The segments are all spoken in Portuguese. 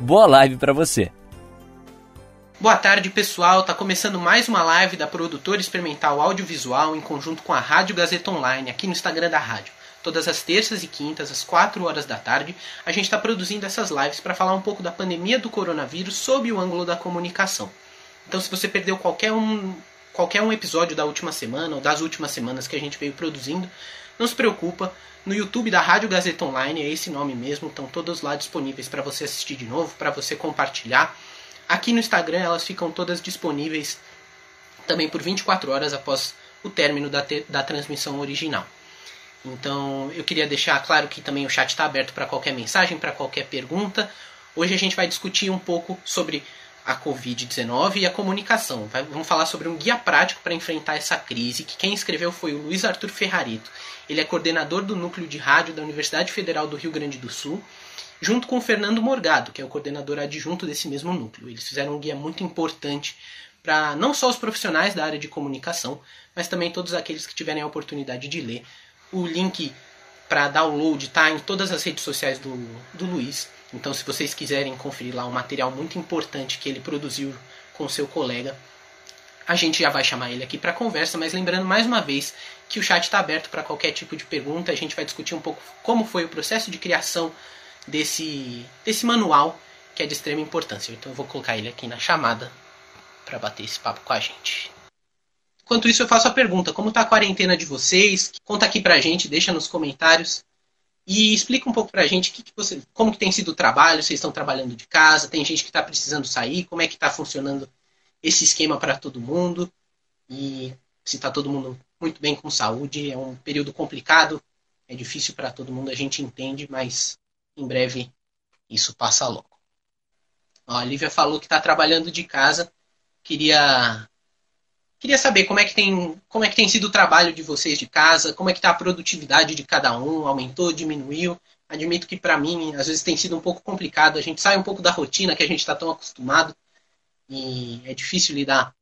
Boa live para você. Boa tarde, pessoal. Tá começando mais uma live da produtora experimental audiovisual em conjunto com a Rádio Gazeta Online aqui no Instagram da rádio. Todas as terças e quintas, às 4 horas da tarde, a gente está produzindo essas lives para falar um pouco da pandemia do coronavírus sob o ângulo da comunicação. Então, se você perdeu qualquer um, qualquer um episódio da última semana ou das últimas semanas que a gente veio produzindo, não se preocupa, no YouTube da Rádio Gazeta Online, é esse nome mesmo, estão todos lá disponíveis para você assistir de novo, para você compartilhar. Aqui no Instagram elas ficam todas disponíveis também por 24 horas após o término da, da transmissão original. Então eu queria deixar claro que também o chat está aberto para qualquer mensagem, para qualquer pergunta. Hoje a gente vai discutir um pouco sobre a Covid-19 e a comunicação. Vamos falar sobre um guia prático para enfrentar essa crise, que quem escreveu foi o Luiz Arthur Ferrarito. Ele é coordenador do núcleo de rádio da Universidade Federal do Rio Grande do Sul, junto com o Fernando Morgado, que é o coordenador adjunto desse mesmo núcleo. Eles fizeram um guia muito importante para não só os profissionais da área de comunicação, mas também todos aqueles que tiverem a oportunidade de ler. O link para download está em todas as redes sociais do, do Luiz. Então, se vocês quiserem conferir lá um material muito importante que ele produziu com seu colega, a gente já vai chamar ele aqui para conversa, mas lembrando mais uma vez que o chat está aberto para qualquer tipo de pergunta. A gente vai discutir um pouco como foi o processo de criação desse, desse manual que é de extrema importância. Então eu vou colocar ele aqui na chamada para bater esse papo com a gente. Enquanto isso, eu faço a pergunta: como está a quarentena de vocês? Conta aqui para a gente, deixa nos comentários. E explica um pouco para a gente que que você, como que tem sido o trabalho, vocês estão trabalhando de casa, tem gente que está precisando sair, como é que está funcionando esse esquema para todo mundo e se está todo mundo muito bem com saúde. É um período complicado, é difícil para todo mundo, a gente entende, mas em breve isso passa logo. Ó, a Lívia falou que está trabalhando de casa. Queria queria saber como é que tem como é que tem sido o trabalho de vocês de casa, como é que está a produtividade de cada um, aumentou, diminuiu. Admito que para mim às vezes tem sido um pouco complicado. A gente sai um pouco da rotina que a gente está tão acostumado e é difícil lidar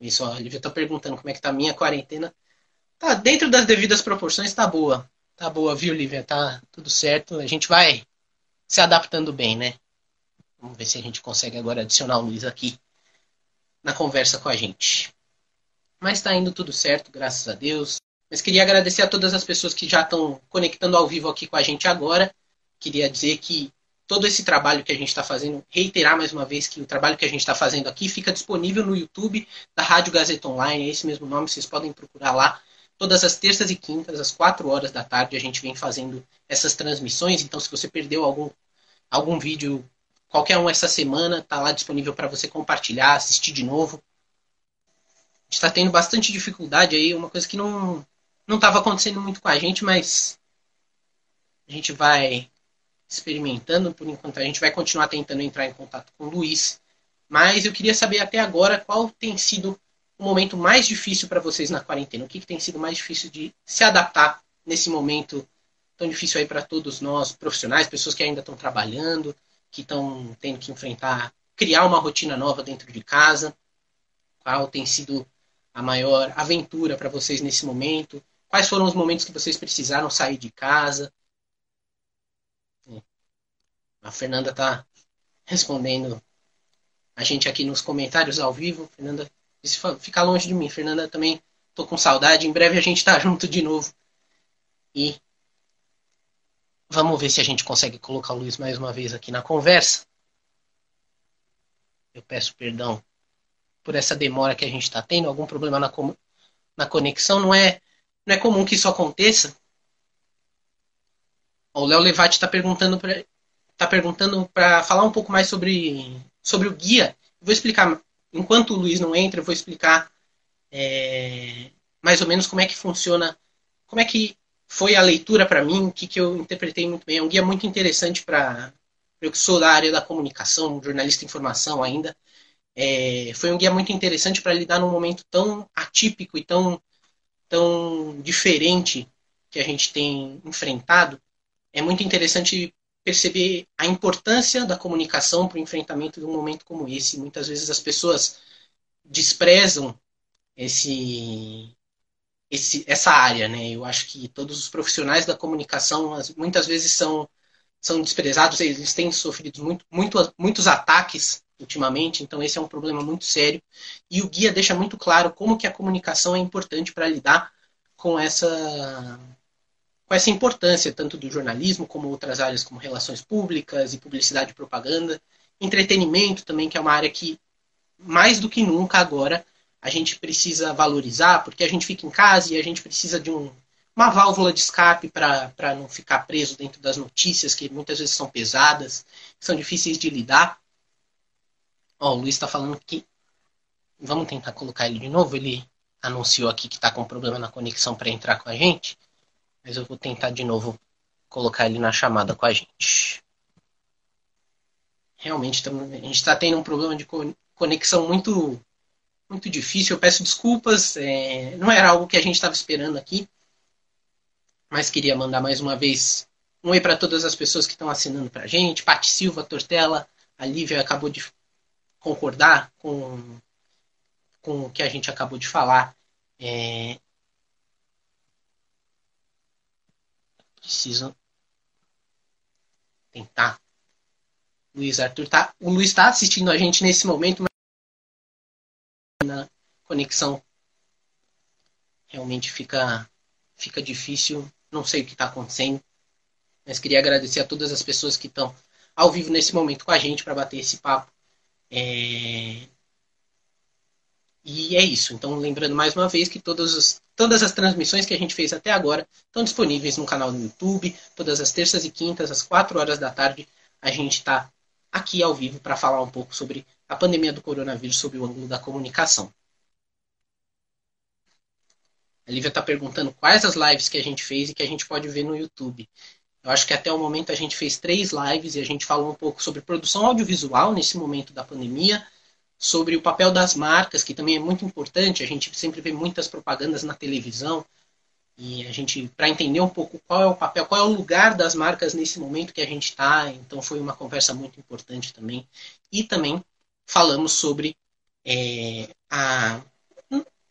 isso. A Lívia está perguntando como é que tá a minha quarentena. Tá dentro das devidas proporções, tá boa. Tá boa, viu, Lívia? Tá tudo certo. A gente vai se adaptando bem, né? Vamos ver se a gente consegue agora adicionar o Luiz aqui na conversa com a gente. Mas está indo tudo certo, graças a Deus. Mas queria agradecer a todas as pessoas que já estão conectando ao vivo aqui com a gente agora. Queria dizer que todo esse trabalho que a gente está fazendo, reiterar mais uma vez que o trabalho que a gente está fazendo aqui fica disponível no YouTube da Rádio Gazeta Online, é esse mesmo nome, vocês podem procurar lá. Todas as terças e quintas, às 4 horas da tarde, a gente vem fazendo essas transmissões. Então, se você perdeu algum, algum vídeo, qualquer um essa semana, está lá disponível para você compartilhar, assistir de novo. Está tendo bastante dificuldade aí, uma coisa que não não estava acontecendo muito com a gente, mas a gente vai experimentando por enquanto. A gente vai continuar tentando entrar em contato com o Luiz. Mas eu queria saber até agora qual tem sido o momento mais difícil para vocês na quarentena. O que, que tem sido mais difícil de se adaptar nesse momento tão difícil aí para todos nós, profissionais, pessoas que ainda estão trabalhando, que estão tendo que enfrentar, criar uma rotina nova dentro de casa. Qual tem sido a maior aventura para vocês nesse momento? Quais foram os momentos que vocês precisaram sair de casa? A Fernanda está respondendo a gente aqui nos comentários ao vivo. Fernanda fica longe de mim. Fernanda também tô com saudade. Em breve a gente está junto de novo. E vamos ver se a gente consegue colocar o Luiz mais uma vez aqui na conversa. Eu peço perdão por essa demora que a gente está tendo, algum problema na, na conexão. Não é, não é comum que isso aconteça. O Léo Levati está perguntando para está perguntando para falar um pouco mais sobre, sobre o guia. vou explicar, enquanto o Luiz não entra, eu vou explicar é, mais ou menos como é que funciona, como é que foi a leitura para mim, o que, que eu interpretei muito bem. É um guia muito interessante para eu que sou da área da comunicação, jornalista de informação ainda, é, foi um guia muito interessante para lidar num momento tão atípico e tão, tão diferente que a gente tem enfrentado. É muito interessante perceber a importância da comunicação para o enfrentamento de um momento como esse. Muitas vezes as pessoas desprezam esse, esse, essa área, né? Eu acho que todos os profissionais da comunicação muitas vezes são, são desprezados, eles têm sofrido muito, muito, muitos ataques ultimamente, então esse é um problema muito sério. E o guia deixa muito claro como que a comunicação é importante para lidar com essa com essa importância tanto do jornalismo como outras áreas como relações públicas e publicidade e propaganda, entretenimento também que é uma área que mais do que nunca agora a gente precisa valorizar, porque a gente fica em casa e a gente precisa de um, uma válvula de escape para não ficar preso dentro das notícias que muitas vezes são pesadas, são difíceis de lidar. Ó, o Luiz está falando que vamos tentar colocar ele de novo. Ele anunciou aqui que está com problema na conexão para entrar com a gente. Mas eu vou tentar de novo colocar ele na chamada com a gente. Realmente, a gente está tendo um problema de conexão muito, muito difícil. Eu peço desculpas, é, não era algo que a gente estava esperando aqui. Mas queria mandar mais uma vez um oi para todas as pessoas que estão assinando para a gente. Pati Silva, Tortella, a Lívia acabou de concordar com, com o que a gente acabou de falar. É, Preciso tentar. Luiz Arthur tá. O Luiz está assistindo a gente nesse momento, mas na conexão realmente fica fica difícil. Não sei o que está acontecendo, mas queria agradecer a todas as pessoas que estão ao vivo nesse momento com a gente para bater esse papo. É... E é isso. Então, lembrando mais uma vez que todas as, todas as transmissões que a gente fez até agora estão disponíveis no canal do YouTube. Todas as terças e quintas, às 4 horas da tarde, a gente está aqui ao vivo para falar um pouco sobre a pandemia do coronavírus sob o ângulo da comunicação. A Lívia está perguntando quais as lives que a gente fez e que a gente pode ver no YouTube. Eu acho que até o momento a gente fez três lives e a gente falou um pouco sobre produção audiovisual nesse momento da pandemia, sobre o papel das marcas, que também é muito importante. A gente sempre vê muitas propagandas na televisão e a gente, para entender um pouco qual é o papel, qual é o lugar das marcas nesse momento que a gente está, então foi uma conversa muito importante também. E também falamos sobre é, a.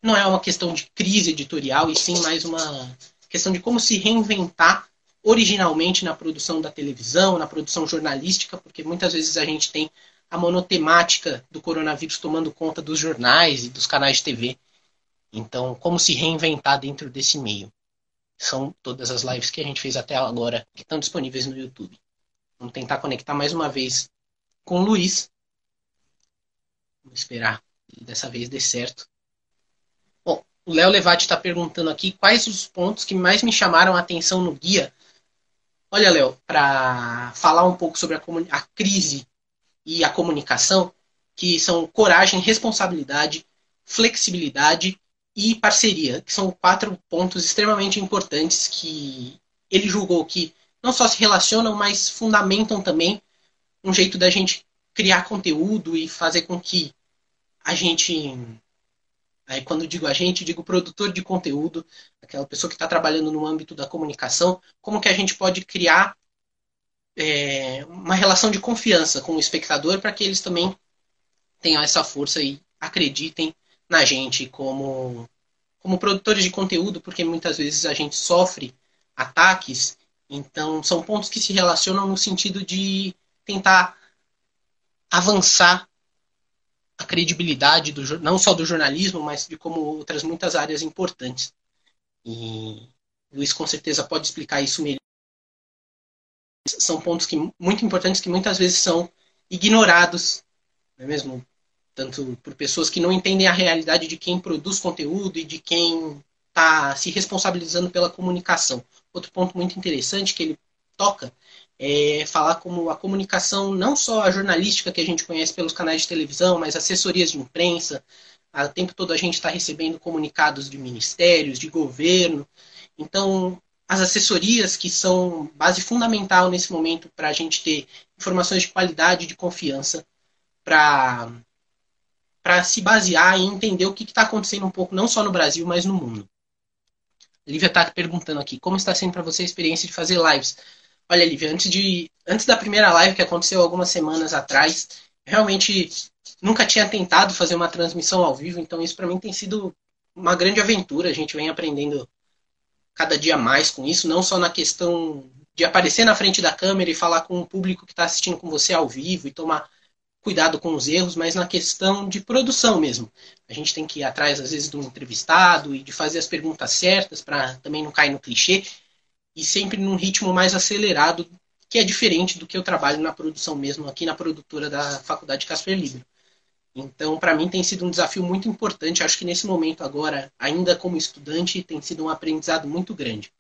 Não é uma questão de crise editorial, e sim mais uma questão de como se reinventar originalmente na produção da televisão, na produção jornalística, porque muitas vezes a gente tem a monotemática do coronavírus tomando conta dos jornais e dos canais de TV. Então, como se reinventar dentro desse meio? São todas as lives que a gente fez até agora que estão disponíveis no YouTube. Vamos tentar conectar mais uma vez com o Luiz. Vamos esperar que dessa vez dê certo. Bom, o Léo Levati está perguntando aqui quais os pontos que mais me chamaram a atenção no guia. Olha, Léo, para falar um pouco sobre a, a crise e a comunicação, que são coragem, responsabilidade, flexibilidade e parceria, que são quatro pontos extremamente importantes que ele julgou que não só se relacionam, mas fundamentam também um jeito da gente criar conteúdo e fazer com que a gente. Aí, quando digo a gente, digo produtor de conteúdo, aquela pessoa que está trabalhando no âmbito da comunicação, como que a gente pode criar é, uma relação de confiança com o espectador para que eles também tenham essa força e acreditem na gente como, como produtores de conteúdo, porque muitas vezes a gente sofre ataques, então são pontos que se relacionam no sentido de tentar avançar a credibilidade do, não só do jornalismo, mas de como outras muitas áreas importantes. E Luiz com certeza pode explicar isso melhor são pontos que, muito importantes que muitas vezes são ignorados, não é mesmo? Tanto por pessoas que não entendem a realidade de quem produz conteúdo e de quem está se responsabilizando pela comunicação. Outro ponto muito interessante que ele toca é falar como a comunicação, não só a jornalística que a gente conhece pelos canais de televisão, mas assessorias de imprensa. O tempo todo a gente está recebendo comunicados de ministérios, de governo. Então, as assessorias, que são base fundamental nesse momento para a gente ter informações de qualidade, de confiança, para se basear e entender o que está acontecendo um pouco, não só no Brasil, mas no mundo. Lívia está perguntando aqui, como está sendo para você a experiência de fazer lives? Olha, Lívia, antes, de, antes da primeira live que aconteceu algumas semanas atrás, realmente nunca tinha tentado fazer uma transmissão ao vivo, então isso para mim tem sido uma grande aventura. A gente vem aprendendo cada dia mais com isso, não só na questão de aparecer na frente da câmera e falar com o público que está assistindo com você ao vivo e tomar cuidado com os erros, mas na questão de produção mesmo. A gente tem que ir atrás, às vezes, de um entrevistado e de fazer as perguntas certas para também não cair no clichê e sempre num ritmo mais acelerado, que é diferente do que eu trabalho na produção mesmo, aqui na produtora da Faculdade Casper Libero. Então, para mim, tem sido um desafio muito importante. Acho que nesse momento agora, ainda como estudante, tem sido um aprendizado muito grande.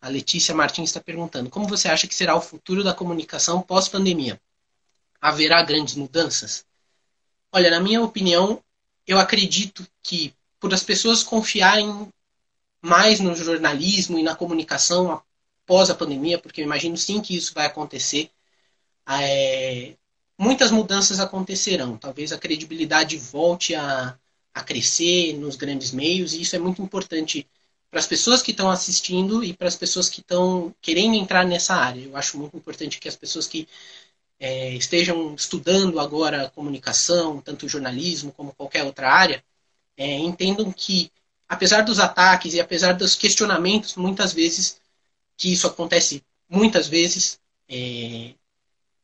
A Letícia Martins está perguntando: como você acha que será o futuro da comunicação pós-pandemia? Haverá grandes mudanças? Olha, na minha opinião, eu acredito que por as pessoas confiarem mais no jornalismo e na comunicação após a pandemia, porque eu imagino sim que isso vai acontecer, é, muitas mudanças acontecerão. Talvez a credibilidade volte a, a crescer nos grandes meios, e isso é muito importante para as pessoas que estão assistindo e para as pessoas que estão querendo entrar nessa área. Eu acho muito importante que as pessoas que é, estejam estudando agora comunicação, tanto jornalismo como qualquer outra área, é, entendam que, apesar dos ataques e apesar dos questionamentos, muitas vezes, que isso acontece muitas vezes, é,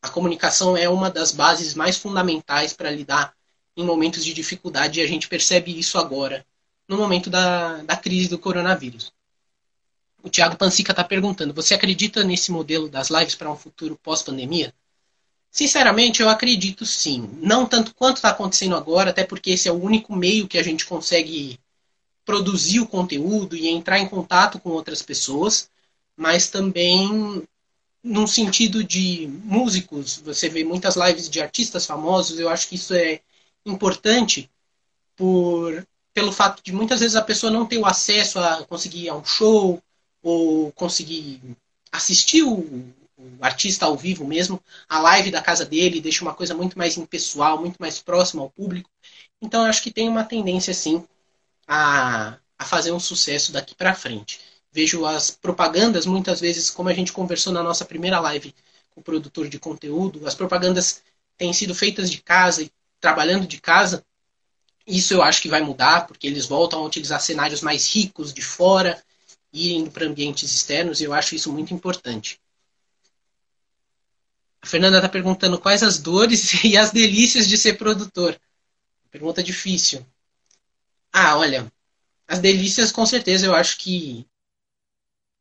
a comunicação é uma das bases mais fundamentais para lidar em momentos de dificuldade e a gente percebe isso agora, no momento da, da crise do coronavírus. O Tiago Pansica está perguntando: você acredita nesse modelo das lives para um futuro pós-pandemia? Sinceramente, eu acredito sim. Não tanto quanto está acontecendo agora, até porque esse é o único meio que a gente consegue produzir o conteúdo e entrar em contato com outras pessoas, mas também num sentido de músicos. Você vê muitas lives de artistas famosos, eu acho que isso é importante por pelo fato de muitas vezes a pessoa não ter o acesso a conseguir ir a um show ou conseguir assistir o, o artista ao vivo mesmo, a live da casa dele deixa uma coisa muito mais impessoal, muito mais próxima ao público. Então eu acho que tem uma tendência sim a, a fazer um sucesso daqui para frente. Vejo as propagandas muitas vezes, como a gente conversou na nossa primeira live com o produtor de conteúdo, as propagandas têm sido feitas de casa e trabalhando de casa. Isso eu acho que vai mudar, porque eles voltam a utilizar cenários mais ricos de fora indo para ambientes externos, e eu acho isso muito importante. A Fernanda está perguntando quais as dores e as delícias de ser produtor. Pergunta difícil. Ah, olha, as delícias com certeza eu acho que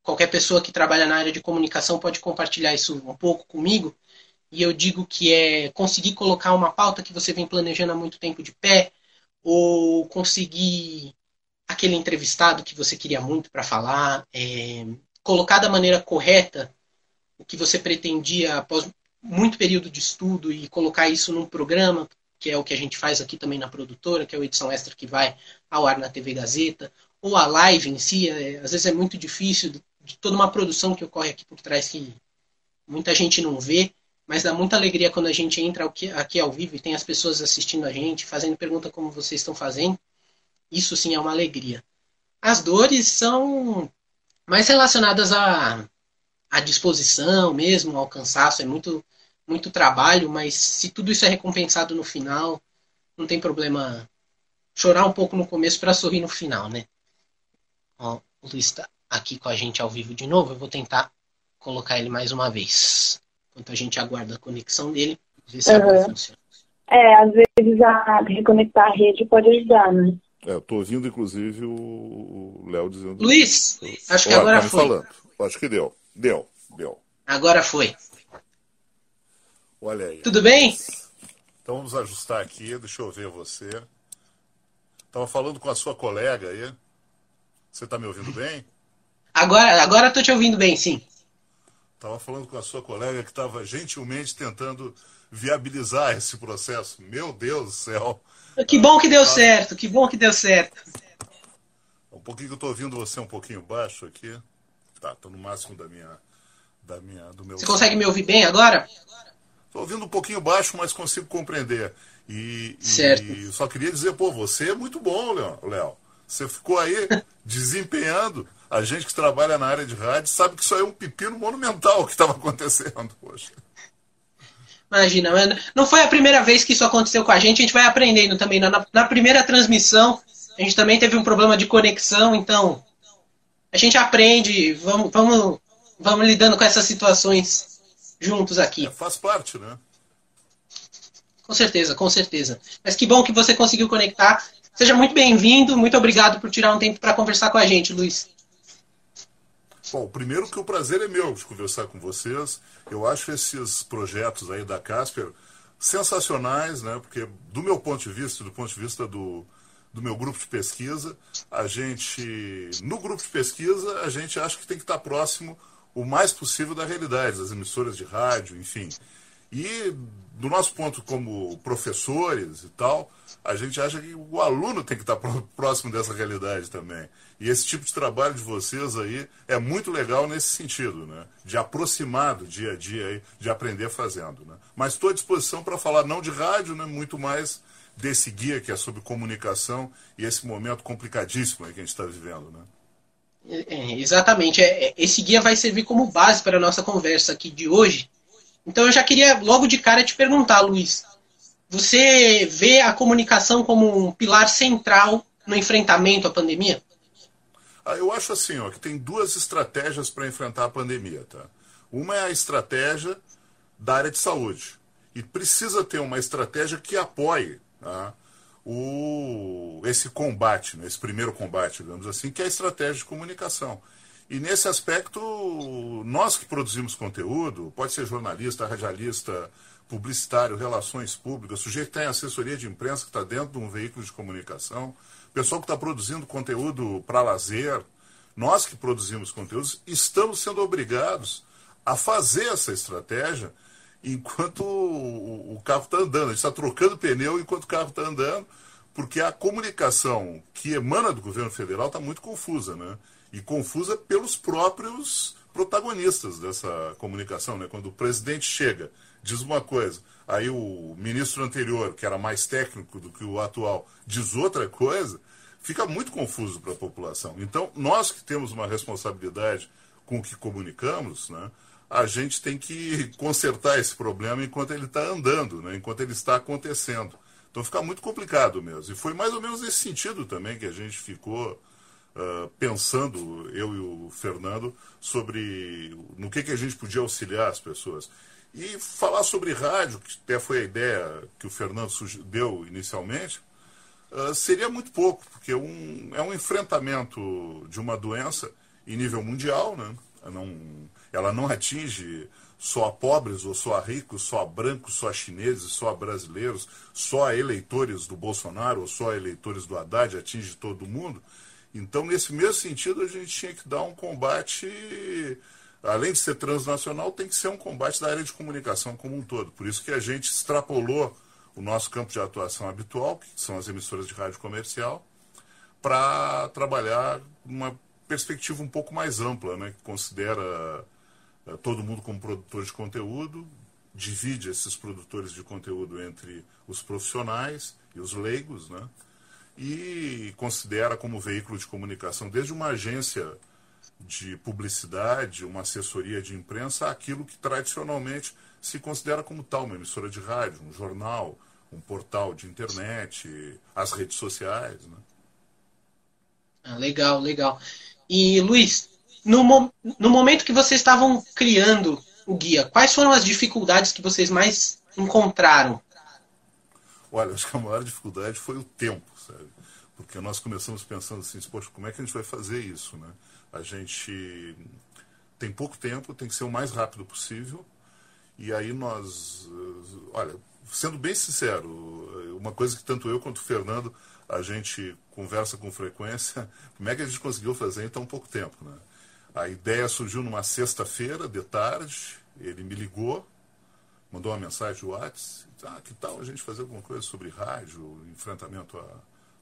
qualquer pessoa que trabalha na área de comunicação pode compartilhar isso um pouco comigo. E eu digo que é conseguir colocar uma pauta que você vem planejando há muito tempo de pé, ou conseguir aquele entrevistado que você queria muito para falar, é, colocar da maneira correta o que você pretendia após muito período de estudo e colocar isso num programa, que é o que a gente faz aqui também na produtora, que é o edição extra que vai ao ar na TV Gazeta, ou a live em si, é, às vezes é muito difícil, de toda uma produção que ocorre aqui por trás que muita gente não vê, mas dá muita alegria quando a gente entra aqui ao vivo e tem as pessoas assistindo a gente, fazendo pergunta como vocês estão fazendo. Isso sim é uma alegria. As dores são mais relacionadas à, à disposição mesmo, ao cansaço, é muito muito trabalho, mas se tudo isso é recompensado no final, não tem problema chorar um pouco no começo para sorrir no final, né? Ó, o Luiz está aqui com a gente ao vivo de novo. Eu vou tentar colocar ele mais uma vez. Enquanto a gente aguarda a conexão dele, ver se uhum. funciona. É, às vezes a reconectar a rede pode ajudar, né? É, eu tô ouvindo, inclusive, o Léo dizendo. Luiz, acho que agora tá foi. Falando. Acho que deu. Deu, deu. Agora foi. Olha aí. Tudo bem? Então vamos ajustar aqui, deixa eu ver você. Estava falando com a sua colega aí. Você está me ouvindo bem? Agora, agora estou te ouvindo bem, sim. Estava falando com a sua colega que estava gentilmente tentando viabilizar esse processo. Meu Deus do céu. Que bom que deu certo, que bom que deu certo. Um pouquinho que eu estou ouvindo você um pouquinho baixo aqui. tá, tô no máximo da minha, da minha, do meu. Você consegue me ouvir bem agora? Tô ouvindo um pouquinho baixo, mas consigo compreender. E, certo. e só queria dizer, pô, você é muito bom, Léo. Você ficou aí desempenhando. A gente que trabalha na área de rádio sabe que isso aí é um pepino monumental que estava acontecendo. Poxa. Imagina, não foi a primeira vez que isso aconteceu com a gente, a gente vai aprendendo também. Na, na primeira transmissão, a gente também teve um problema de conexão, então a gente aprende, vamos, vamos, vamos lidando com essas situações juntos aqui. É, faz parte, né? Com certeza, com certeza. Mas que bom que você conseguiu conectar. Seja muito bem-vindo, muito obrigado por tirar um tempo para conversar com a gente, Luiz. Bom, primeiro que o prazer é meu de conversar com vocês. Eu acho esses projetos aí da Casper sensacionais, né? Porque do meu ponto de vista, do ponto de vista do, do meu grupo de pesquisa, a gente, no grupo de pesquisa, a gente acha que tem que estar próximo o mais possível da realidade, das emissoras de rádio, enfim. E do nosso ponto como professores e tal, a gente acha que o aluno tem que estar próximo dessa realidade também. E esse tipo de trabalho de vocês aí é muito legal nesse sentido, né? De aproximar do dia a dia aí, de aprender fazendo, né? Mas estou à disposição para falar não de rádio, né? Muito mais desse guia que é sobre comunicação e esse momento complicadíssimo que a gente está vivendo, né? É, exatamente. É, é, esse guia vai servir como base para a nossa conversa aqui de hoje. Então eu já queria logo de cara te perguntar, Luiz. Você vê a comunicação como um pilar central no enfrentamento à pandemia? Ah, eu acho assim, ó, que tem duas estratégias para enfrentar a pandemia, tá? Uma é a estratégia da área de saúde. E precisa ter uma estratégia que apoie tá? O, esse combate, né? esse primeiro combate, digamos assim, que é a estratégia de comunicação. E nesse aspecto, nós que produzimos conteúdo, pode ser jornalista, radialista, publicitário, relações públicas, sujeito que tem assessoria de imprensa que está dentro de um veículo de comunicação, pessoal que está produzindo conteúdo para lazer, nós que produzimos conteúdos, estamos sendo obrigados a fazer essa estratégia enquanto o, carro está andando. A gente está trocando pneu enquanto o carro está andando, porque a comunicação que emana do governo federal está muito confusa, né? E confusa pelos próprios protagonistas dessa comunicação, né? Quando o presidente chega, diz uma coisa, aí o ministro anterior, que era mais técnico do que o atual, diz outra coisa, fica muito confuso para a população. Então, nós que temos uma responsabilidade com o que comunicamos, né? A gente tem que consertar esse problema enquanto ele está andando, né? enquanto ele está acontecendo. Então fica muito complicado mesmo. E foi mais ou menos nesse sentido também que a gente ficou uh, pensando, eu e o Fernando, sobre no que, que a gente podia auxiliar as pessoas. E falar sobre rádio, que até foi a ideia que o Fernando deu inicialmente, uh, seria muito pouco, porque um, é um enfrentamento de uma doença em nível mundial, né? Não, ela não atinge só a pobres ou só a ricos, só a brancos, só a chineses, só a brasileiros, só a eleitores do Bolsonaro ou só a eleitores do Haddad, atinge todo mundo. Então, nesse mesmo sentido, a gente tinha que dar um combate, além de ser transnacional, tem que ser um combate da área de comunicação como um todo. Por isso que a gente extrapolou o nosso campo de atuação habitual, que são as emissoras de rádio comercial, para trabalhar uma perspectiva um pouco mais ampla, né, que considera eh, todo mundo como produtor de conteúdo, divide esses produtores de conteúdo entre os profissionais e os leigos, né? e considera como veículo de comunicação, desde uma agência de publicidade, uma assessoria de imprensa, aquilo que tradicionalmente se considera como tal, uma emissora de rádio, um jornal, um portal de internet, as redes sociais. Né? Ah, legal, legal. E, Luiz, no, no momento que vocês estavam criando o guia, quais foram as dificuldades que vocês mais encontraram? Olha, acho que a maior dificuldade foi o tempo, sabe? Porque nós começamos pensando assim, poxa, como é que a gente vai fazer isso, né? A gente tem pouco tempo, tem que ser o mais rápido possível. E aí nós, olha, sendo bem sincero, uma coisa que tanto eu quanto o Fernando a gente conversa com frequência, como é que a gente conseguiu fazer em tão pouco tempo, né? A ideia surgiu numa sexta-feira, de tarde, ele me ligou, mandou uma mensagem no WhatsApp, ah, que tal a gente fazer alguma coisa sobre rádio, enfrentamento à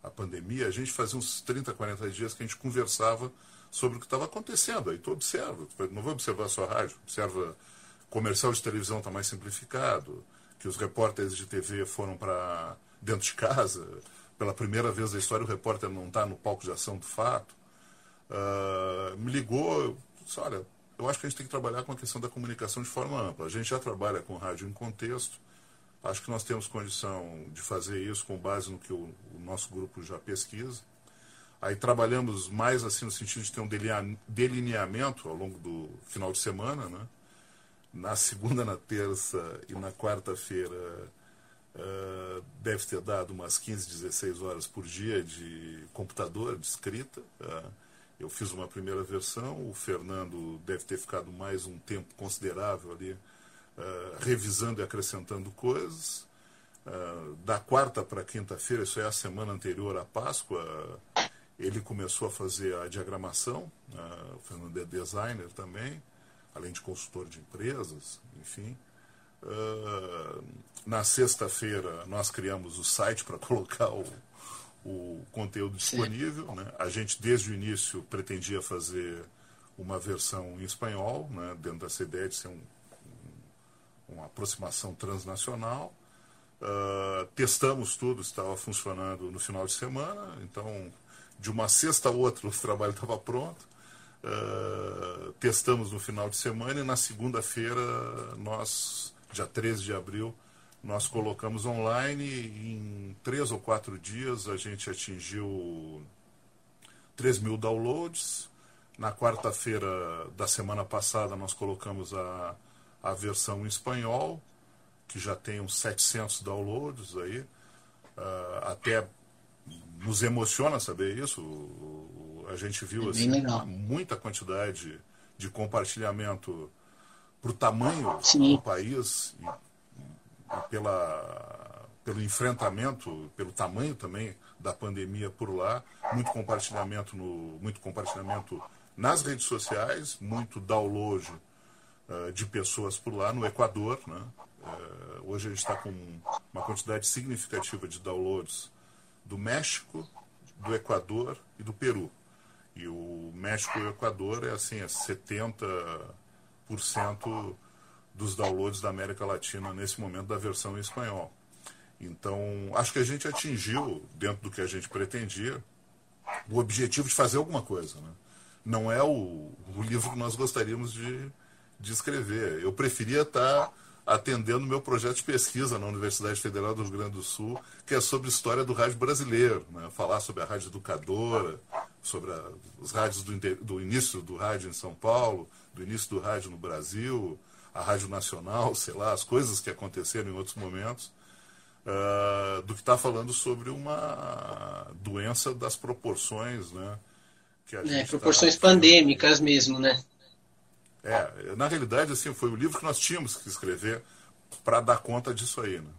a pandemia, a gente fazia uns 30, 40 dias que a gente conversava sobre o que estava acontecendo. Aí tu observa, não vou observar só rádio, observa comercial de televisão está mais simplificado, que os repórteres de TV foram para dentro de casa. Pela primeira vez da história, o repórter não está no palco de ação do fato. Uh, me ligou, disse, olha, eu acho que a gente tem que trabalhar com a questão da comunicação de forma ampla. A gente já trabalha com rádio em contexto, acho que nós temos condição de fazer isso com base no que o, o nosso grupo já pesquisa. Aí trabalhamos mais assim no sentido de ter um delineamento ao longo do final de semana, né? Na segunda, na terça e na quarta-feira uh, deve ter dado umas 15, 16 horas por dia de computador, de escrita. Uh, eu fiz uma primeira versão, o Fernando deve ter ficado mais um tempo considerável ali, uh, revisando e acrescentando coisas. Da quarta para quinta-feira, isso é a semana anterior à Páscoa, ele começou a fazer a diagramação. o Fernando é designer também, além de consultor de empresas, enfim. Na sexta-feira, nós criamos o site para colocar o, o conteúdo disponível. Né? A gente, desde o início, pretendia fazer uma versão em espanhol, né? dentro dessa ideia de ser um, um, uma aproximação transnacional. Uh, testamos tudo, estava funcionando no final de semana, então, de uma sexta a outra, o trabalho estava pronto. Uh, testamos no final de semana e na segunda-feira, nós, dia 13 de abril, nós colocamos online em três ou quatro dias a gente atingiu 3 mil downloads. Na quarta-feira da semana passada nós colocamos a, a versão em espanhol, que já tem uns 700 downloads aí. Uh, até nos emociona saber isso. A gente viu assim, muita quantidade de compartilhamento para o tamanho Sim. do país. E, pela, pelo enfrentamento, pelo tamanho também da pandemia por lá, muito compartilhamento, no, muito compartilhamento nas redes sociais, muito download uh, de pessoas por lá, no Equador. Né? Uh, hoje a gente está com uma quantidade significativa de downloads do México, do Equador e do Peru. E o México e o Equador é assim, é 70% dos downloads da América Latina nesse momento da versão em espanhol. Então, acho que a gente atingiu, dentro do que a gente pretendia, o objetivo de fazer alguma coisa. Né? Não é o, o livro que nós gostaríamos de, de escrever. Eu preferia estar atendendo meu projeto de pesquisa na Universidade Federal do Rio Grande do Sul, que é sobre história do rádio brasileiro, né? falar sobre a rádio educadora, sobre a, os rádios do, do início do rádio em São Paulo, do início do rádio no Brasil, a Rádio Nacional, sei lá, as coisas que aconteceram em outros momentos, uh, do que está falando sobre uma doença das proporções, né? Que é, proporções tá pandêmicas mesmo, né? É, na realidade, assim, foi o livro que nós tínhamos que escrever para dar conta disso aí, né?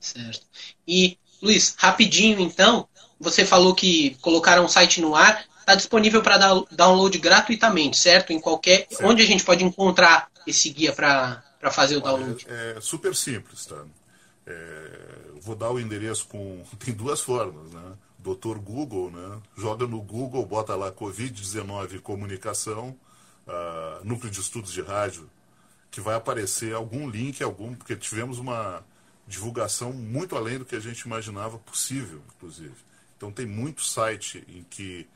Certo. E, Luiz, rapidinho então, você falou que colocaram um site no ar está disponível para download gratuitamente, certo? Em qualquer. Certo. Onde a gente pode encontrar esse guia para fazer o download? É, é super simples, tá? É, vou dar o endereço com. Tem duas formas, né? Doutor Google, né? Joga no Google, bota lá Covid-19 comunicação, uh, núcleo de estudos de rádio, que vai aparecer algum link, algum, porque tivemos uma divulgação muito além do que a gente imaginava possível, inclusive. Então tem muito site em que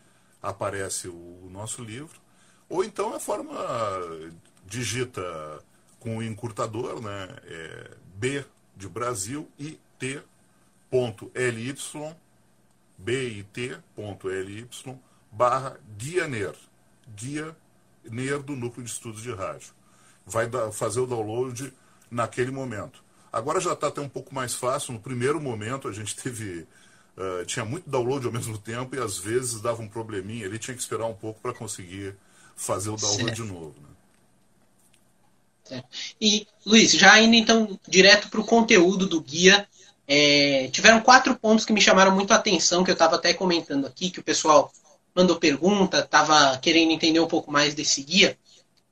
aparece o nosso livro, ou então a forma digita com o encurtador, né, é B de Brasil e T ponto ly bit.ly barra guia guia NER do Núcleo de Estudos de Rádio. Vai fazer o download naquele momento. Agora já está até um pouco mais fácil. No primeiro momento a gente teve Uh, tinha muito download ao mesmo tempo e às vezes dava um probleminha. Ele tinha que esperar um pouco para conseguir fazer o download certo. de novo. Né? E, Luiz, já indo então direto para o conteúdo do guia, é, tiveram quatro pontos que me chamaram muito a atenção, que eu estava até comentando aqui, que o pessoal mandou pergunta, estava querendo entender um pouco mais desse guia.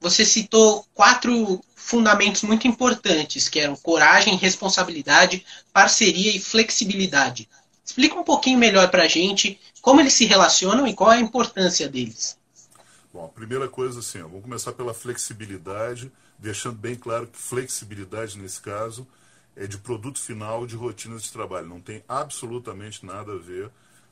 Você citou quatro fundamentos muito importantes, que eram coragem, responsabilidade, parceria e flexibilidade Explica um pouquinho melhor para a gente como eles se relacionam e qual é a importância deles. Bom, a primeira coisa assim, ó, vamos começar pela flexibilidade, deixando bem claro que flexibilidade nesse caso é de produto final de rotinas de trabalho. Não tem absolutamente nada a ver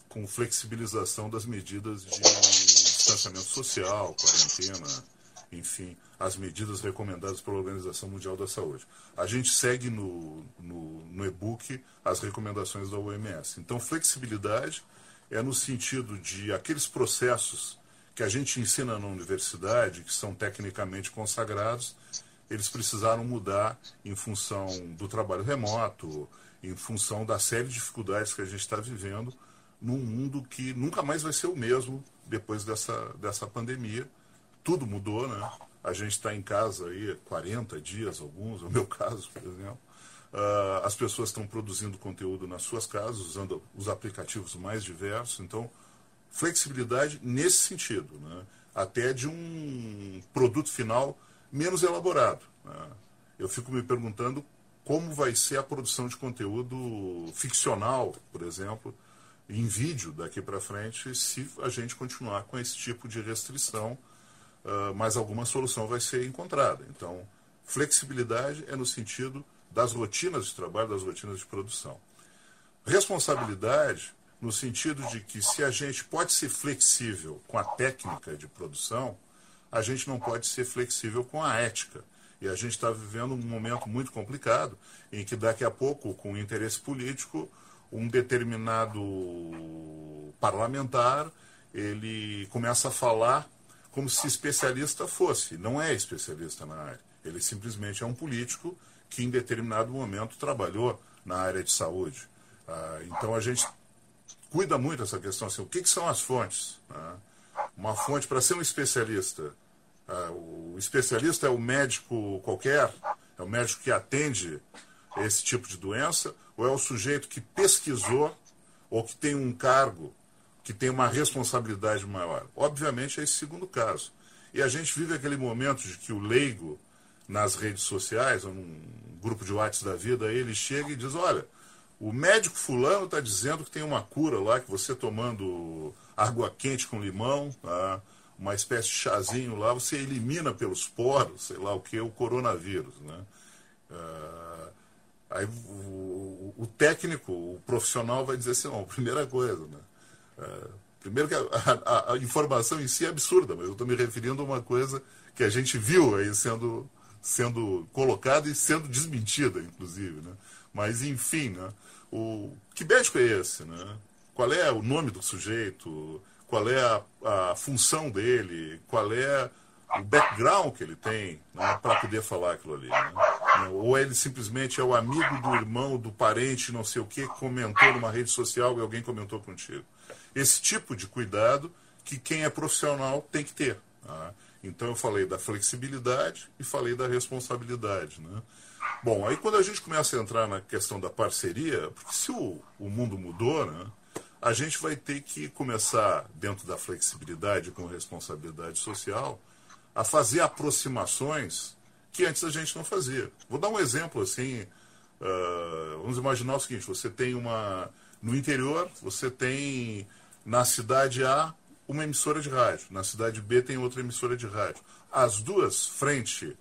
com flexibilização das medidas de distanciamento social, quarentena, enfim, as medidas recomendadas pela Organização Mundial da Saúde. A gente segue no, no, no e-book as recomendações da OMS. Então, flexibilidade é no sentido de aqueles processos que a gente ensina na universidade, que são tecnicamente consagrados, eles precisaram mudar em função do trabalho remoto, em função da série de dificuldades que a gente está vivendo num mundo que nunca mais vai ser o mesmo depois dessa, dessa pandemia. Tudo mudou, né? A gente está em casa aí 40 dias, alguns, no meu caso, por exemplo. Uh, as pessoas estão produzindo conteúdo nas suas casas, usando os aplicativos mais diversos. Então, flexibilidade nesse sentido, né? até de um produto final menos elaborado. Né? Eu fico me perguntando como vai ser a produção de conteúdo ficcional, por exemplo, em vídeo daqui para frente, se a gente continuar com esse tipo de restrição, uh, mas alguma solução vai ser encontrada. Então, flexibilidade é no sentido das rotinas de trabalho, das rotinas de produção. Responsabilidade no sentido de que se a gente pode ser flexível com a técnica de produção, a gente não pode ser flexível com a ética. E a gente está vivendo um momento muito complicado, em que daqui a pouco, com interesse político, um determinado parlamentar ele começa a falar como se especialista fosse. Não é especialista na área. Ele simplesmente é um político que em determinado momento trabalhou na área de saúde. Ah, então a gente cuida muito dessa questão assim, o que, que são as fontes? Né? Uma fonte para ser um especialista. Ah, o especialista é o médico qualquer, é o médico que atende esse tipo de doença, ou é o sujeito que pesquisou ou que tem um cargo, que tem uma responsabilidade maior? Obviamente é esse segundo caso. E a gente vive aquele momento de que o leigo nas redes sociais, ou num grupo de WhatsApp da vida, ele chega e diz, olha, o médico fulano está dizendo que tem uma cura lá, que você tomando água quente com limão, tá? uma espécie de chazinho lá, você elimina pelos poros, sei lá o que, o coronavírus. Né? Uh, aí o, o, técnico, o profissional vai dizer assim, não, primeira coisa, né? Uh, primeiro que a, a, a, informação em si é absurda, mas eu estou me referindo a uma coisa que a gente viu aí sendo, sendo colocada e sendo desmentida, inclusive. Né? Mas, enfim, né? o, que médico é esse? Né? Qual é o nome do sujeito? Qual é a, a função dele? Qual é o background que ele tem né, para poder falar aquilo ali? Né? Ou ele simplesmente é o amigo do irmão, do parente, não sei o que, comentou numa rede social e alguém comentou contigo? Esse tipo de cuidado que quem é profissional tem que ter. Tá? Então eu falei da flexibilidade e falei da responsabilidade. Né? Bom, aí quando a gente começa a entrar na questão da parceria, porque se o, o mundo mudou, né, a gente vai ter que começar, dentro da flexibilidade com responsabilidade social, a fazer aproximações que antes a gente não fazia. Vou dar um exemplo assim. Uh, vamos imaginar o seguinte: você tem uma. No interior, você tem na cidade A uma emissora de rádio, na cidade B tem outra emissora de rádio. As duas, frente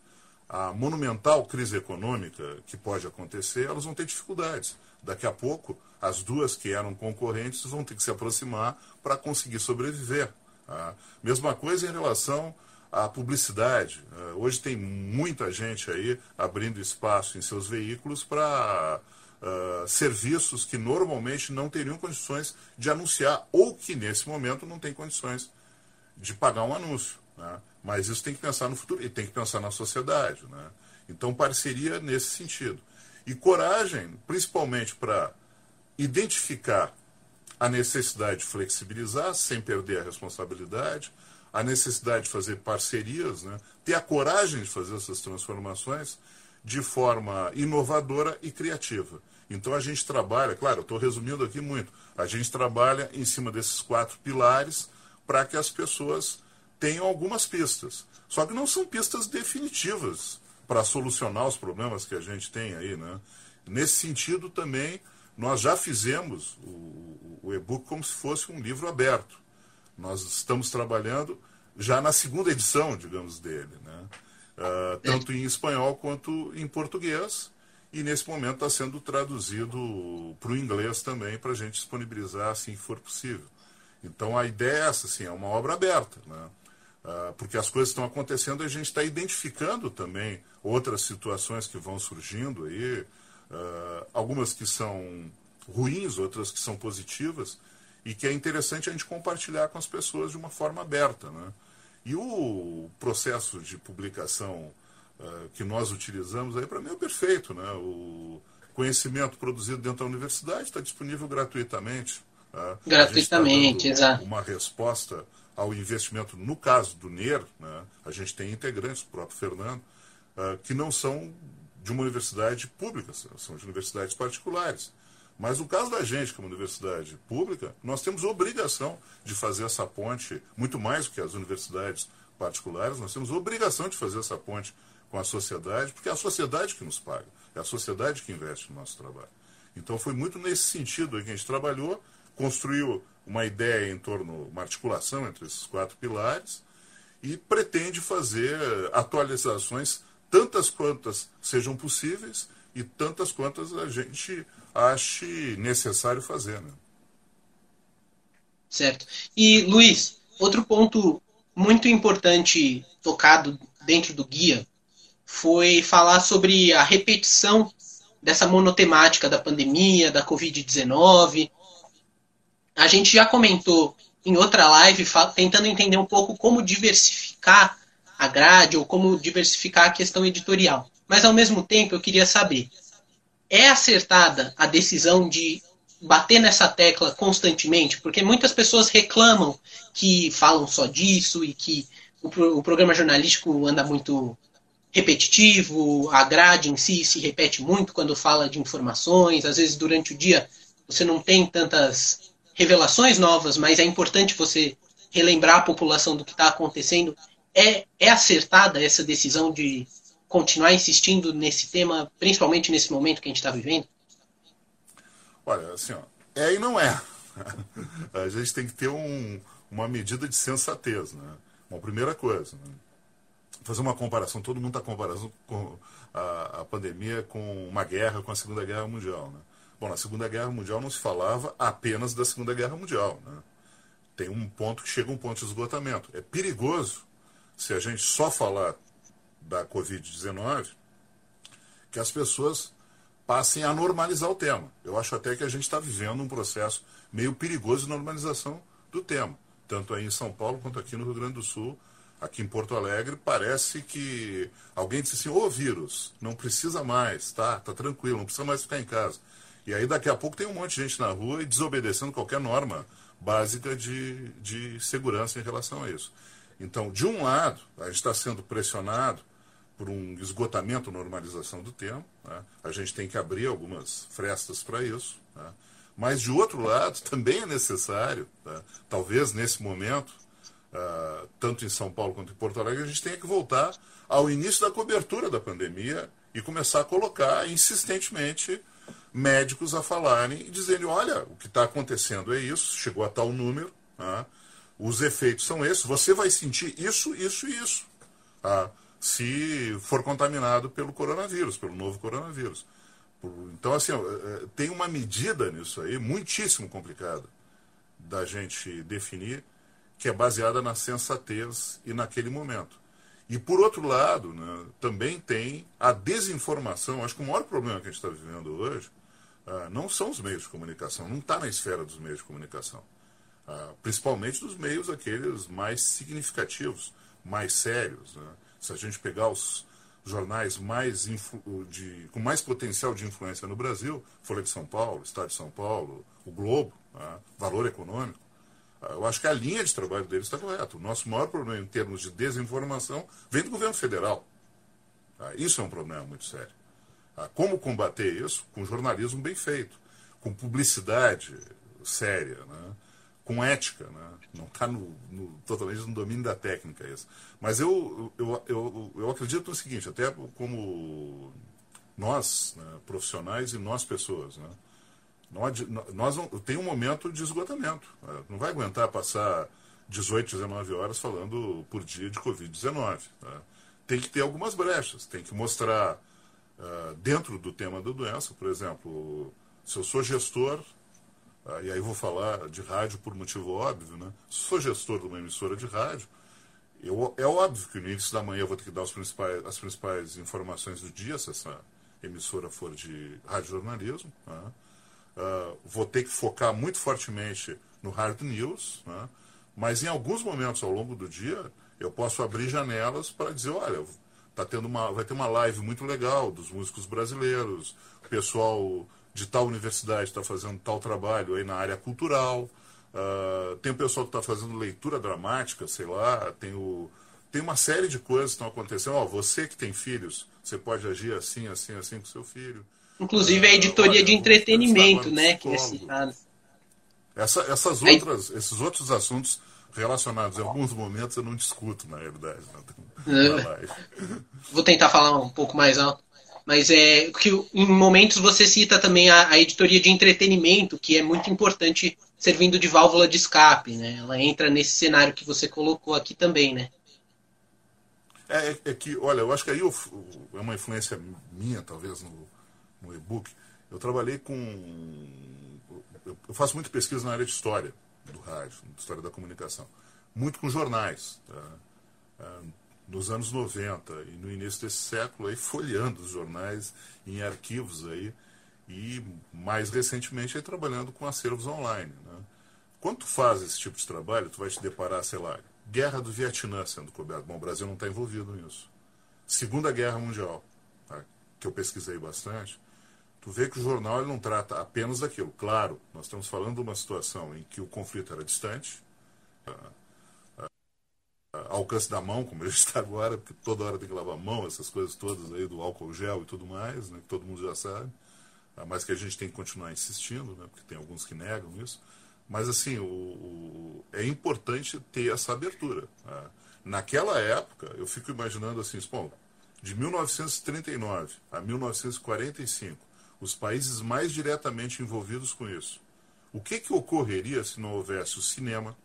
a monumental crise econômica que pode acontecer, elas vão ter dificuldades. Daqui a pouco, as duas que eram concorrentes vão ter que se aproximar para conseguir sobreviver. Tá? Mesma coisa em relação à publicidade. É, hoje tem muita gente aí abrindo espaço em seus veículos para uh, serviços que normalmente não teriam condições de anunciar ou que nesse momento não tem condições de pagar um anúncio. Né? Mas isso tem que pensar no futuro e tem que pensar na sociedade. Né? Então, parceria nesse sentido. E coragem, principalmente para identificar a necessidade de flexibilizar sem perder a responsabilidade, a necessidade de fazer parcerias, né? ter a coragem de fazer essas transformações de forma inovadora e criativa. Então a gente trabalha, claro, estou resumindo aqui muito, a gente trabalha em cima desses quatro pilares para que as pessoas tenham algumas pistas. Só que não são pistas definitivas para solucionar os problemas que a gente tem aí. Né? Nesse sentido, também, nós já fizemos o, o e-book como se fosse um livro aberto. Nós estamos trabalhando já na segunda edição, digamos, dele, né? Uh, tanto em espanhol quanto em português. E nesse momento está sendo traduzido para o inglês também, para a gente disponibilizar assim que for possível. Então a ideia é essa, assim, é uma obra aberta, né? Uh, porque as coisas estão acontecendo e a gente está identificando também outras situações que vão surgindo aí, uh, algumas que são ruins, outras que são positivas, e que é interessante a gente compartilhar com as pessoas de uma forma aberta. Né? E o processo de publicação uh, que nós utilizamos aí, para mim, é perfeito. Né? O conhecimento produzido dentro da universidade está disponível gratuitamente. Tá? Gratuitamente, tá exato. Uma resposta ao investimento, no caso do NER, né? a gente tem integrantes, o próprio Fernando, uh, que não são de uma universidade pública, são de universidades particulares. Mas no caso da gente, como universidade pública, nós temos obrigação de fazer essa ponte, muito mais do que as universidades particulares, nós temos obrigação de fazer essa ponte com a sociedade, porque é a sociedade que nos paga, é a sociedade que investe no nosso trabalho. Então foi muito nesse sentido que a gente trabalhou, construiu uma ideia em torno, uma articulação entre esses quatro pilares, e pretende fazer atualizações tantas quantas sejam possíveis e tantas quantas a gente ache necessário fazer. Né? Certo. E, Luiz, outro ponto muito importante tocado dentro do guia foi falar sobre a repetição dessa monotemática da pandemia, da Covid-19. A gente já comentou em outra live tentando entender um pouco como diversificar a grade ou como diversificar a questão editorial. Mas, ao mesmo tempo, eu queria saber: é acertada a decisão de bater nessa tecla constantemente? Porque muitas pessoas reclamam que falam só disso e que o, programa jornalístico anda muito repetitivo, a grade em si se repete muito quando fala de informações, às vezes durante o dia você não tem tantas revelações novas, mas é importante você relembrar a população do que está acontecendo. É, é acertada essa decisão de continuar insistindo nesse tema, principalmente nesse momento que a gente está vivendo? Olha, assim, ó, é e não é. a gente tem que ter um, uma medida de sensatez, né? Uma primeira coisa, né? fazer uma comparação, todo mundo está comparando com a, a, pandemia com uma guerra, com a Segunda Guerra Mundial, né? Bom, na Segunda Guerra Mundial não se falava apenas da Segunda Guerra Mundial, né? Tem um ponto que chega um ponto de esgotamento. É perigoso se a gente só falar da Covid-19 que as pessoas passem a normalizar o tema. Eu acho até que a gente está vivendo um processo meio perigoso de normalização do tema, tanto aí em São Paulo quanto aqui no Rio Grande do Sul. Aqui em Porto Alegre parece que alguém disse assim: ô vírus, não precisa mais, tá? Tá tranquilo, não precisa mais ficar em casa. E aí daqui a pouco tem um monte de gente na rua e desobedecendo qualquer norma básica de, de segurança em relação a isso. Então, de um lado, a gente está sendo pressionado por um esgotamento, normalização do tempo. Né? A gente tem que abrir algumas frestas para isso. Né? Mas, de outro lado, também é necessário, tá? talvez nesse momento, uh, tanto em São Paulo quanto em Porto Alegre, a gente tenha que voltar ao início da cobertura da pandemia e começar a colocar insistentemente médicos a falarem e dizerem: olha, o que está acontecendo é isso, chegou a tal número, né? os efeitos são esses, você vai sentir isso, isso e isso. Tá? Se for contaminado pelo coronavírus, pelo novo coronavírus. Então, assim, é, tem uma medida nisso aí, muitíssimo complicada, da gente definir, que é baseada na sensatez e naquele momento. E, por outro lado, né, também tem a desinformação. Acho que o maior problema que a gente está vivendo hoje ah, não são os meios de comunicação, não está na esfera dos meios de comunicação. Ah, principalmente dos meios aqueles mais significativos, mais sérios. Né? Se a gente pegar os jornais mais de, com mais potencial de influência no Brasil, Folha de São Paulo, Estado de São Paulo, o Globo, né? Valor Econômico, ah, eu acho que a linha de trabalho deles está correta. O nosso maior problema em termos de desinformação vem do governo federal. Ah, isso é um problema muito sério. Ah, como combater isso? Com jornalismo bem feito, com publicidade séria, né? Com ética. Né? Não está totalmente no domínio da técnica isso. Mas eu, eu, eu, eu acredito no seguinte, até como nós, né, profissionais e nós pessoas, né, nós não, tem um momento de esgotamento. Né? Não vai aguentar passar 18, 19 horas falando por dia de Covid-19. Né? Tem que ter algumas brechas, tem que mostrar uh, dentro do tema da doença, por exemplo, se eu sou gestor, uh, e aí vou falar de rádio por motivo óbvio, né? sou gestor de uma emissora de rádio, eu, é óbvio que no início da manhã eu vou ter que dar principais, as principais informações do dia, se essa emissora for de radiojornalismo. Né? Uh, vou ter que focar muito fortemente no hard news, né? mas em alguns momentos ao longo do dia eu posso abrir janelas para dizer, olha, tá tendo uma, vai ter uma live muito legal dos músicos brasileiros, o pessoal de tal universidade está fazendo tal trabalho aí na área cultural, uh, tem o pessoal que está fazendo leitura dramática, sei lá, tem, o, tem uma série de coisas que estão acontecendo. Ó, você que tem filhos, você pode agir assim, assim, assim com seu filho. Inclusive a editoria de entretenimento, né? Que é citada. Essa, essas outras, Aí... esses outros assuntos relacionados em alguns momentos eu não discuto, na realidade. Né? Vou tentar falar um pouco mais alto. Mas é que em momentos você cita também a, a, editoria de entretenimento, que é muito importante servindo de válvula de escape, né? Ela entra nesse cenário que você colocou aqui também, né? É, é, é que, olha, eu acho que aí eu, é uma influência minha, talvez, no, no e-book, eu trabalhei com. Eu faço muita pesquisa na área de história do rádio, história da comunicação. Muito com jornais. Tá? Nos anos 90 e no início desse século, aí, folheando os jornais em arquivos aí, e mais recentemente aí, trabalhando com acervos online. Né? Quando tu faz esse tipo de trabalho, tu vai te deparar, sei lá, Guerra do Vietnã sendo coberta. Bom, o Brasil não está envolvido nisso. Segunda Guerra Mundial, tá? que eu pesquisei bastante tu vê que o jornal ele não trata apenas daquilo. Claro, nós estamos falando de uma situação em que o conflito era distante, a, alcance da mão, como ele está agora, porque toda hora tem que lavar a mão, essas coisas todas aí do álcool gel e tudo mais, né, que todo mundo já sabe, ah, mas que a gente tem que continuar insistindo, né, porque tem alguns que negam isso. Mas, assim, o, o, é importante ter essa abertura. Tá? Naquela época, eu fico imaginando assim, bom, de 1939 a 1945, os países mais diretamente envolvidos com isso. O que, que ocorreria se não houvesse o cinema,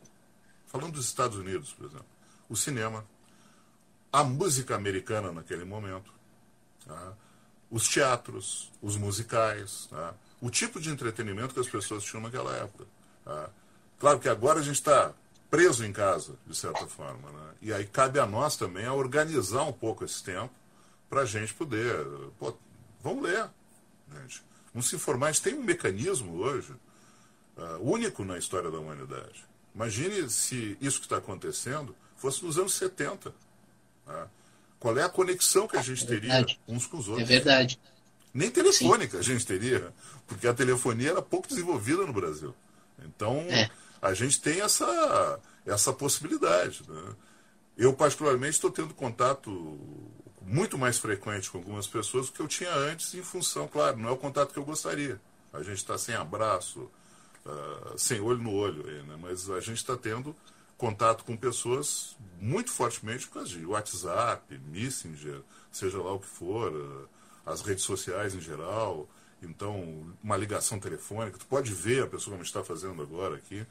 falando dos Estados Unidos, por exemplo, o cinema, a música americana naquele momento, tá? os teatros, os musicais, tá? o tipo de entretenimento que as pessoas tinham naquela época. Tá? Claro que agora a gente está preso em casa, de certa forma. Né? E aí cabe a nós também a organizar um pouco esse tempo para a gente poder. Pô, vamos ler. Gente. Vamos se informar. A gente tem um mecanismo hoje uh, único na história da humanidade. Imagine se isso que está acontecendo fosse nos anos 70. Tá? Qual é a conexão que a gente é teria uns com os outros? É verdade. Nem telefônica Sim. a gente teria, porque a telefonia era pouco desenvolvida no Brasil. Então, é. a gente tem essa, essa possibilidade. Né? Eu, particularmente, estou tendo contato muito mais frequente com algumas pessoas do que eu tinha antes, em função, claro, não é o contato que eu gostaria. A gente está sem abraço, uh, sem olho no olho, aí, né? mas a gente está tendo contato com pessoas muito fortemente por causa de WhatsApp, Messenger, seja lá o que for, uh, as redes sociais em geral. Então, uma ligação telefônica, tu pode ver a pessoa como está fazendo agora aqui.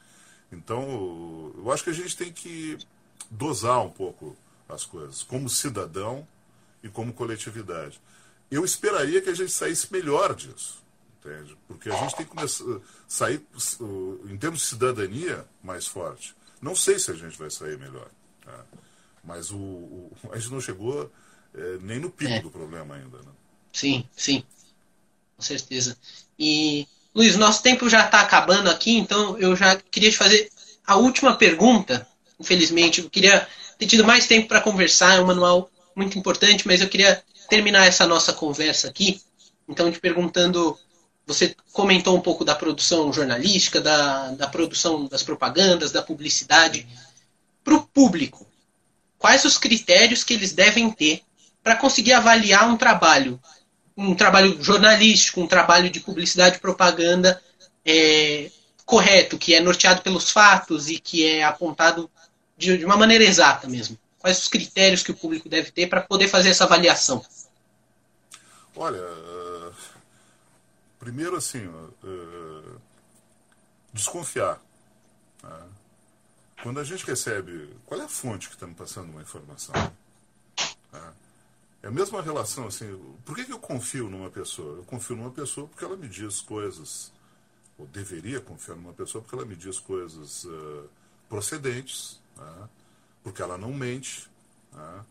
Então, eu acho que a gente tem que dosar um pouco as coisas. Como cidadão, e como coletividade. Eu esperaria que a gente saísse melhor disso, entende? Porque a gente tem que começar, sair, em termos de cidadania, mais forte. Não sei se a gente vai sair melhor, tá? mas o, o, a gente não chegou é, nem no pico é. do problema ainda. Né? Sim, sim, com certeza. E, Luiz, nosso tempo já está acabando aqui, então eu já queria te fazer a última pergunta. Infelizmente, eu queria ter tido mais tempo para conversar, é um manual muito importante, mas eu queria terminar essa nossa conversa aqui, então te perguntando, você comentou um pouco da produção jornalística, da, da produção das propagandas, da publicidade, para o público. Quais os critérios que eles devem ter para conseguir avaliar um trabalho, um trabalho jornalístico, um trabalho de publicidade e propaganda é, correto, que é norteado pelos fatos e que é apontado de, de uma maneira exata mesmo? Quais os critérios que o público deve ter para poder fazer essa avaliação? Olha, primeiro, assim, uh, desconfiar. Né? Quando a gente recebe. Qual é a fonte que está me passando uma informação? Né? É a mesma relação, assim. Por que, que eu confio numa pessoa? Eu confio numa pessoa porque ela me diz coisas, ou deveria confiar numa pessoa porque ela me diz coisas uh, procedentes, né? porque ela não mente, né?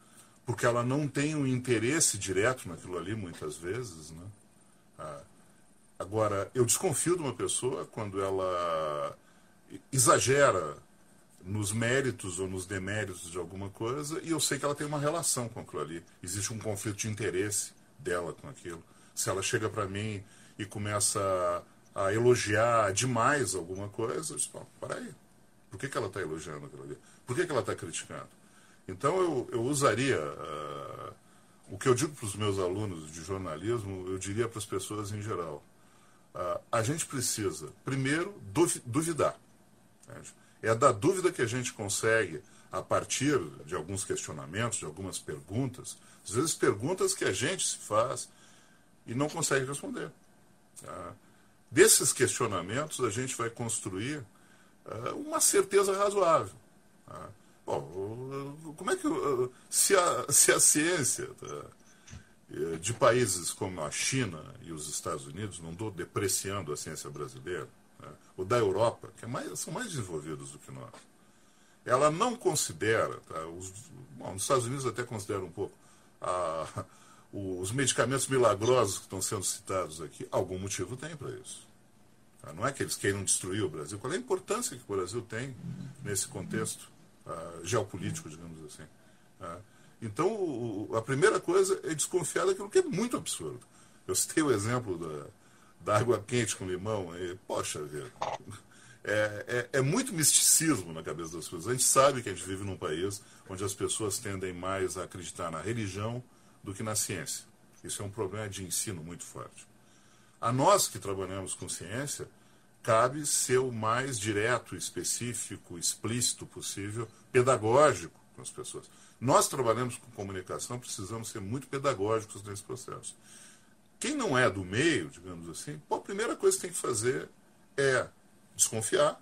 porque ela não tem um interesse direto naquilo ali, muitas vezes. Né? Ah, agora, eu desconfio de uma pessoa quando ela exagera nos méritos ou nos deméritos de alguma coisa e eu sei que ela tem uma relação com aquilo ali. Existe um conflito de interesse dela com aquilo. Se ela chega para mim e começa a elogiar demais alguma coisa, eu digo, aí. Por que, que ela está elogiando aquilo ali? Por que, que ela está criticando? Então eu, eu usaria uh, o que eu digo para os meus alunos de jornalismo, eu diria para as pessoas em geral. Uh, a gente precisa, primeiro, duvidar. É da dúvida que a gente consegue, a partir de alguns questionamentos, de algumas perguntas, às vezes perguntas que a gente se faz e não consegue responder. Tá? Desses questionamentos, a gente vai construir uh, uma certeza razoável. Tá? Bom, como é que. Se a, se a ciência tá, de países como a China e os Estados Unidos, não estou depreciando a ciência brasileira, né, ou da Europa, que é mais, são mais desenvolvidos do que nós, ela não considera, tá, os, bom, nos Estados Unidos até considera um pouco, a, os medicamentos milagrosos que estão sendo citados aqui, algum motivo tem para isso. Tá? Não é que eles queiram destruir o Brasil. Qual é a importância que o Brasil tem nesse contexto? uh, geopolítico, digamos assim. Uh, então, o, a primeira coisa é desconfiar daquilo que é muito absurdo. Eu citei o exemplo da, da água quente com limão, e, poxa é, é, é, muito misticismo na cabeça das pessoas. A gente sabe que a gente vive num país onde as pessoas tendem mais a acreditar na religião do que na ciência. Isso é um problema de ensino muito forte. A nós que trabalhamos com ciência, cabe ser o mais direto, específico, explícito possível, pedagógico com as pessoas. Nós trabalhamos com comunicação, precisamos ser muito pedagógicos nesse processo. Quem não é do meio, digamos assim, pô, a primeira coisa que tem que fazer é desconfiar,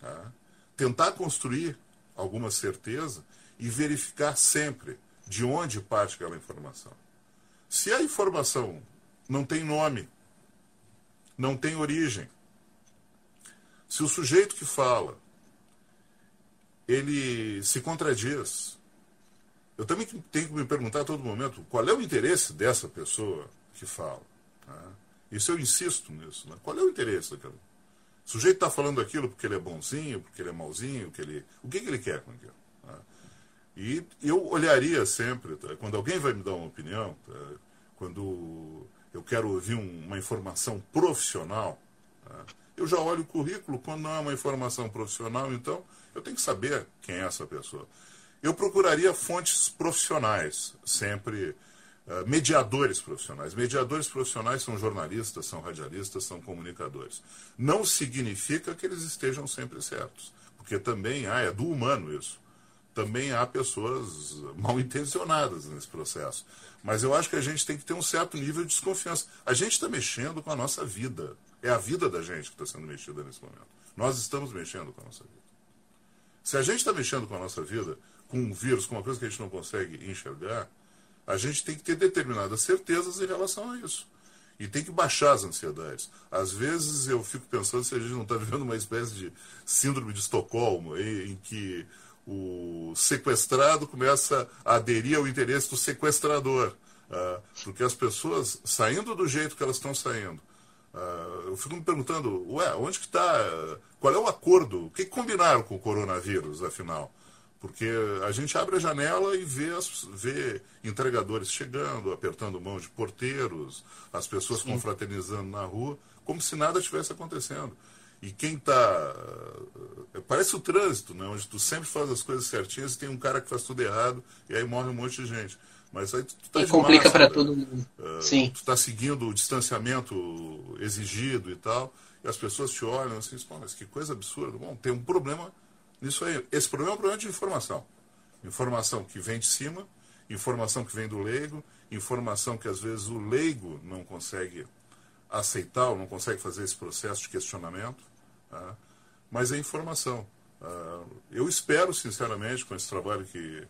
tá? tentar construir alguma certeza e verificar sempre de onde parte aquela informação. Se a informação não tem nome, não tem origem, se o sujeito que fala ele se contradiz, eu também tenho que me perguntar a todo momento qual é o interesse dessa pessoa que fala. Né? Isso eu insisto nisso. Né? Qual é o interesse daquela? O sujeito está falando aquilo porque ele é bonzinho, porque ele é mauzinho, que ele... o que, que ele quer com aquilo? Né? E eu olharia sempre, tá? quando alguém vai me dar uma opinião, tá? quando eu quero ouvir um, uma informação profissional, tá? eu já olho o currículo, quando não é uma informação profissional, então eu tenho que saber quem é essa pessoa. Eu procuraria fontes profissionais, sempre uh, mediadores profissionais. Mediadores profissionais são jornalistas, são radialistas, são comunicadores. Não significa que eles estejam sempre certos, porque também há, é do humano isso. Também há pessoas mal intencionadas nesse processo. Mas eu acho que a gente tem que ter um certo nível de desconfiança. A gente está mexendo com a nossa vida. É a vida da gente que está sendo mexida nesse momento. Nós estamos mexendo com a nossa vida. Se a gente está mexendo com a nossa vida, com um vírus, com uma coisa que a gente não consegue enxergar, a gente tem que ter determinadas certezas em relação a isso. E tem que baixar as ansiedades. Às vezes eu fico pensando se a gente não está vivendo uma espécie de síndrome de Estocolmo, em, em que o sequestrado começa a aderir ao interesse do sequestrador. Uh, porque as pessoas, saindo do jeito que elas estão saindo, Uh, eu fico me perguntando, ué, onde que está? Qual é o acordo? O que combinaram com o coronavírus, afinal? Porque a gente abre a janela e vê, as, vê entregadores chegando, apertando mão de porteiros, as pessoas Sim. confraternizando na rua, como se nada tivesse acontecendo. E quem está. Eh, parece o trânsito, né? onde tu sempre faz as coisas certinhas e tem um cara que faz tudo errado e aí morre um monte de gente. Mas aí tu, tu tá e complica para todo mundo. Uh, Sim. Tu está seguindo o distanciamento exigido e tal, e as pessoas te olham assim, mas que coisa absurda. Bom, tem um problema nisso aí. Esse problema é um problema de informação. Informação que vem de cima, informação que vem do leigo, informação que às vezes o leigo não consegue aceitar ou não consegue fazer esse processo de questionamento, tá? mas é informação. Uh, eu espero, sinceramente, com esse trabalho que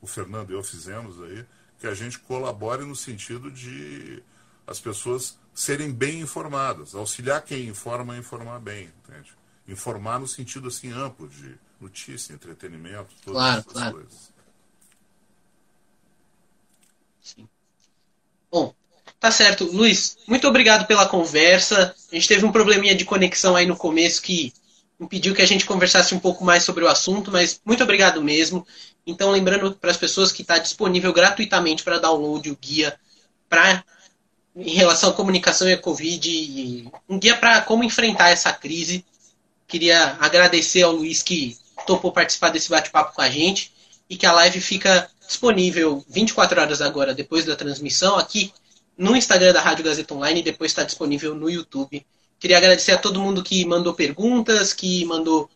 o Fernando e eu fizemos aí, que a gente colabore no sentido de as pessoas serem bem informadas, auxiliar quem informa a informar bem, entende? Informar no sentido assim amplo de notícia, entretenimento, todas claro, essas claro. coisas. Sim. Bom, tá certo. Luiz, muito obrigado pela conversa. A gente teve um probleminha de conexão aí no começo que impediu que a gente conversasse um pouco mais sobre o assunto, mas muito obrigado mesmo. Então, lembrando para as pessoas que está disponível gratuitamente para download o guia para em relação à comunicação e à Covid, e um guia para como enfrentar essa crise. Queria agradecer ao Luiz que topou participar desse bate-papo com a gente e que a live fica disponível 24 horas agora, depois da transmissão, aqui no Instagram da Rádio Gazeta Online e depois está disponível no YouTube. Queria agradecer a todo mundo que mandou perguntas, que mandou,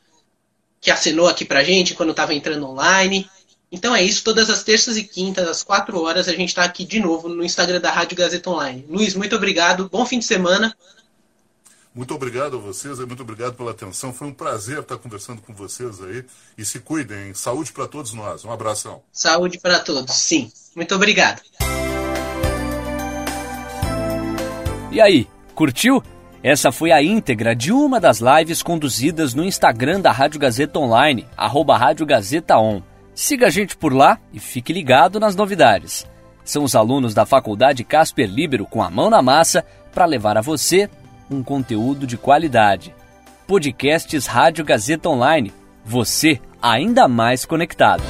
que assinou aqui pra gente quando estava entrando online. Então é isso, todas as terças e quintas, às 4 horas, a gente está aqui de novo no Instagram da Rádio Gazeta Online. Luiz, muito obrigado, bom fim de semana. Muito obrigado a vocês, muito obrigado pela atenção. Foi um prazer estar conversando com vocês aí. E se cuidem, saúde para todos nós. Um abração. Saúde para todos, sim. Muito obrigado. E aí, curtiu? Essa foi a íntegra de uma das lives conduzidas no Instagram da Rádio Gazeta Online, arroba Rádio Gazeta On. Siga a gente por lá e fique ligado nas novidades. São os alunos da Faculdade Casper Libero com a mão na massa para levar a você um conteúdo de qualidade. Podcasts Rádio Gazeta Online. Você ainda mais conectado.